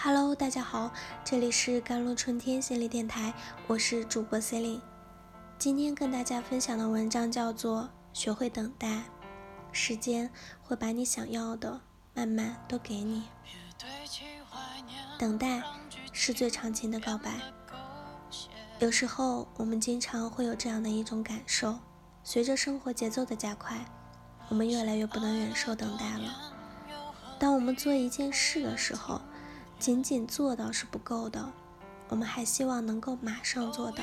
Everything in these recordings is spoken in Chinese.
Hello，大家好，这里是甘露春天心理电台，我是主播 c e l i n e 今天跟大家分享的文章叫做《学会等待》，时间会把你想要的慢慢都给你。等待是最长情的告白。有时候我们经常会有这样的一种感受：随着生活节奏的加快，我们越来越不能忍受等待了。当我们做一件事的时候，仅仅做到是不够的，我们还希望能够马上做到。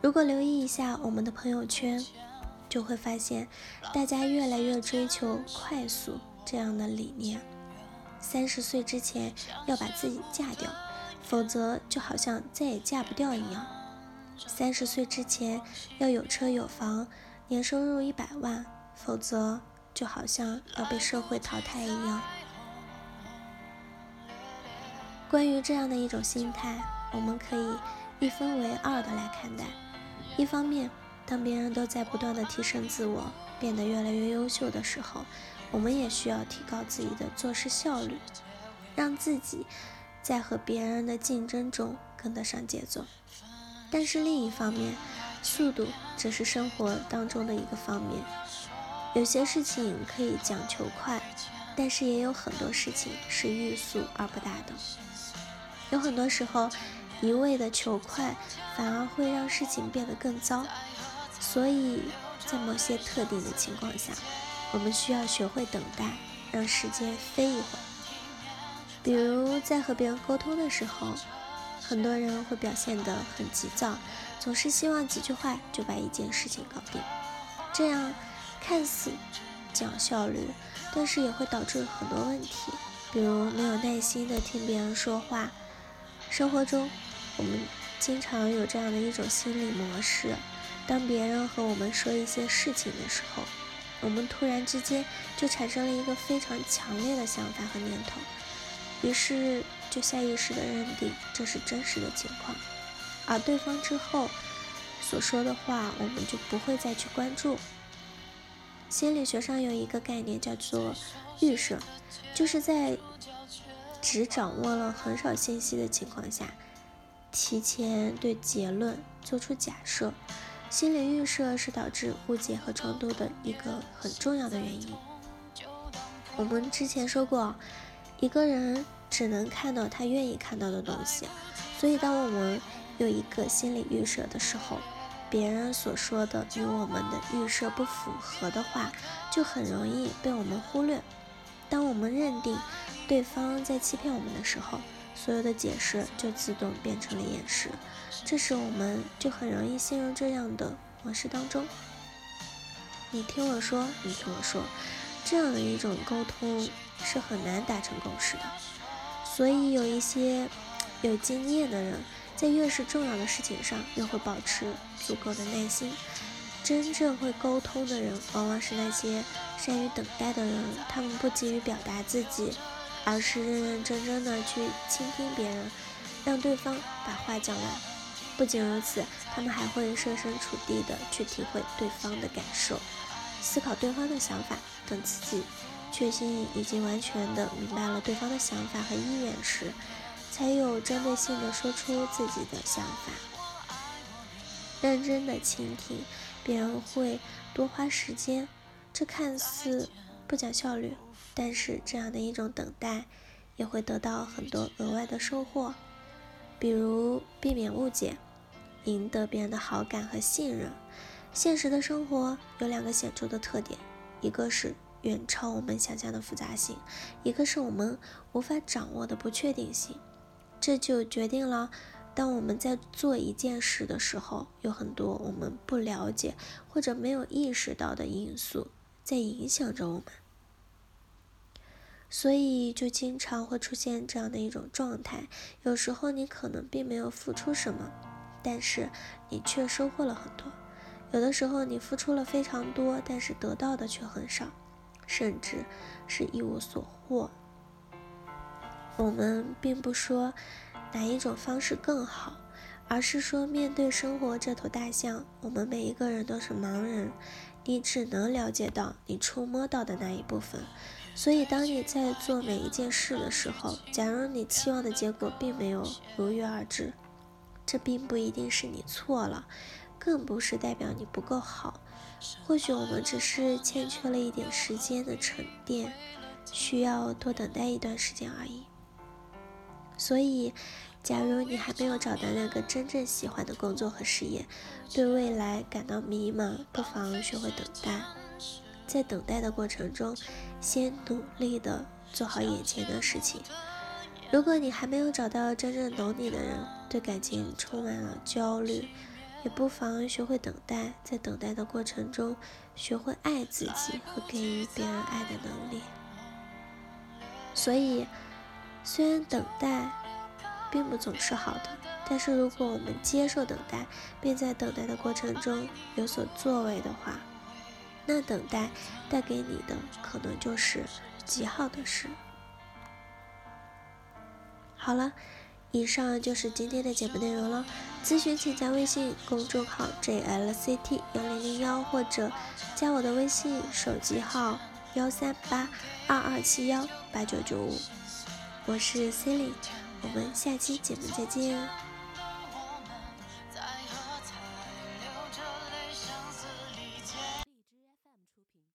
如果留意一下我们的朋友圈，就会发现大家越来越追求快速这样的理念。三十岁之前要把自己嫁掉，否则就好像再也嫁不掉一样。三十岁之前要有车有房，年收入一百万，否则就好像要被社会淘汰一样。关于这样的一种心态，我们可以一分为二的来看待。一方面，当别人都在不断的提升自我，变得越来越优秀的时候，我们也需要提高自己的做事效率，让自己在和别人的竞争中跟得上节奏。但是另一方面，速度只是生活当中的一个方面，有些事情可以讲求快，但是也有很多事情是欲速而不达的。有很多时候，一味的求快，反而会让事情变得更糟。所以在某些特定的情况下，我们需要学会等待，让时间飞一会儿。比如在和别人沟通的时候，很多人会表现得很急躁，总是希望几句话就把一件事情搞定。这样看似讲效率，但是也会导致很多问题，比如没有耐心的听别人说话。生活中，我们经常有这样的一种心理模式：当别人和我们说一些事情的时候，我们突然之间就产生了一个非常强烈的想法和念头，于是就下意识地认定这是真实的情况，而对方之后所说的话，我们就不会再去关注。心理学上有一个概念叫做预设，就是在。只掌握了很少信息的情况下，提前对结论做出假设，心理预设是导致误解和冲突的一个很重要的原因。我们之前说过，一个人只能看到他愿意看到的东西，所以当我们有一个心理预设的时候，别人所说的与我们的预设不符合的话，就很容易被我们忽略。当我们认定对方在欺骗我们的时候，所有的解释就自动变成了掩饰，这时我们就很容易陷入这样的模式当中。你听我说，你听我说，这样的一种沟通是很难达成共识的。所以有一些有经验的人，在越是重要的事情上，越会保持足够的耐心。真正会沟通的人，往往是那些善于等待的人。他们不急于表达自己，而是认认真真的去倾听别人，让对方把话讲完。不仅如此，他们还会设身处地的去体会对方的感受，思考对方的想法。等自己确信已经完全的明白了对方的想法和意愿时，才有针对性的说出自己的想法。认真的倾听。别人会多花时间，这看似不讲效率，但是这样的一种等待也会得到很多额外的收获，比如避免误解，赢得别人的好感和信任。现实的生活有两个显著的特点，一个是远超我们想象的复杂性，一个是我们无法掌握的不确定性，这就决定了。当我们在做一件事的时候，有很多我们不了解或者没有意识到的因素在影响着我们，所以就经常会出现这样的一种状态。有时候你可能并没有付出什么，但是你却收获了很多；有的时候你付出了非常多，但是得到的却很少，甚至是一无所获。我们并不说。哪一种方式更好？而是说，面对生活这头大象，我们每一个人都是盲人。你只能了解到你触摸到的那一部分。所以，当你在做每一件事的时候，假如你期望的结果并没有如约而至，这并不一定是你错了，更不是代表你不够好。或许我们只是欠缺了一点时间的沉淀，需要多等待一段时间而已。所以，假如你还没有找到那个真正喜欢的工作和事业，对未来感到迷茫，不妨学会等待。在等待的过程中，先努力的做好眼前的事情。如果你还没有找到真正懂你的人，对感情充满了焦虑，也不妨学会等待，在等待的过程中，学会爱自己和给予别人爱的能力。所以，虽然等待并不总是好的，但是如果我们接受等待，并在等待的过程中有所作为的话，那等待带给你的可能就是极好的事。好了，以上就是今天的节目内容了。咨询请加微信公众号 jlct 幺零零幺，或者加我的微信手机号幺三八二二七幺八九九五。我是 c e l i n e 我们下期节目再见。